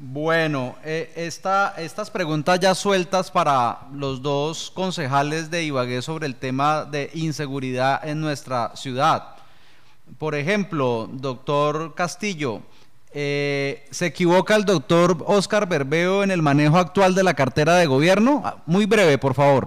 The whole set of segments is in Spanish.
Bueno, eh, estas preguntas ya sueltas para los dos concejales de Ibagué sobre el tema de inseguridad en nuestra ciudad. Por ejemplo, doctor Castillo, eh, ¿se equivoca el doctor Oscar Berbeo en el manejo actual de la cartera de gobierno? Ah, muy breve, por favor.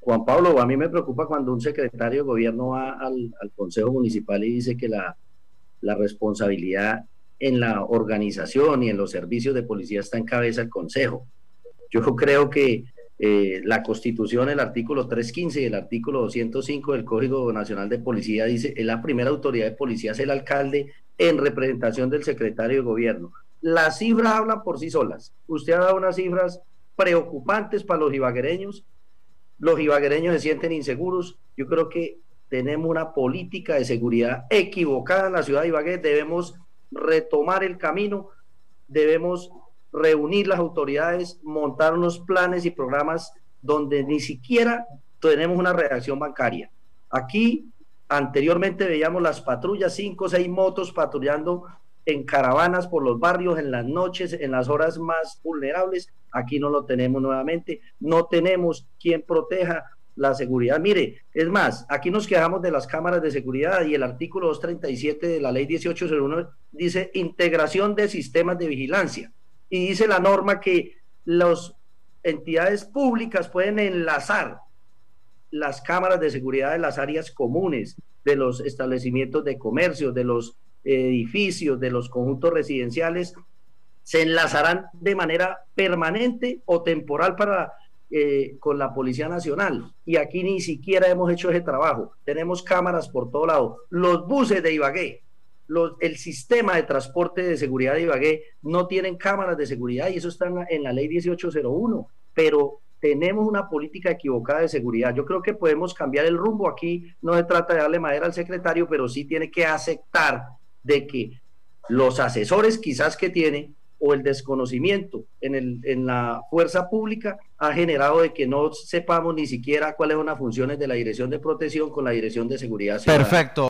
Juan Pablo, a mí me preocupa cuando un secretario de gobierno va al, Consejo Municipal y dice que la responsabilidad en la organización y en los servicios de policía está en cabeza el Consejo. Yo creo que eh, la Constitución, el artículo 315 y el artículo 205 del Código Nacional de Policía dice, es la primera autoridad de policía es el alcalde en representación del secretario de gobierno. Las cifras hablan por sí solas. Usted ha dado unas cifras preocupantes para los ibaguereños. Los ibaguereños se sienten inseguros. Yo creo que tenemos una política de seguridad equivocada en la ciudad de Ibagué. Debemos retomar el camino, debemos reunir las autoridades, montar unos planes y programas donde ni siquiera tenemos una reacción bancaria. Aquí anteriormente veíamos las patrullas, cinco o seis motos patrullando en caravanas por los barrios en las noches, en las horas más vulnerables. Aquí no lo tenemos nuevamente. No tenemos quien proteja la seguridad. Mire, es más, aquí nos quejamos de las cámaras de seguridad y el artículo 237 de la ley 1801 dice integración de sistemas de vigilancia y dice la norma que las entidades públicas pueden enlazar las cámaras de seguridad de las áreas comunes, de los establecimientos de comercio, de los edificios, de los conjuntos residenciales, se enlazarán de manera permanente o temporal para eh, con la Policía Nacional y aquí ni siquiera hemos hecho ese trabajo. Tenemos cámaras por todo lado. Los buses de Ibagué, el sistema de transporte de seguridad de Ibagué no tienen cámaras de seguridad y eso está en la, ley 1801, pero tenemos una política equivocada de seguridad. Yo creo que podemos cambiar el rumbo aquí. No se trata de darle madera al secretario, pero sí tiene que aceptar de que los asesores quizás que tiene o el desconocimiento en, el, en la fuerza pública ha generado de que no sepamos ni siquiera cuáles son las funciones de la Dirección de Protección con la Dirección de Seguridad. Perfecto.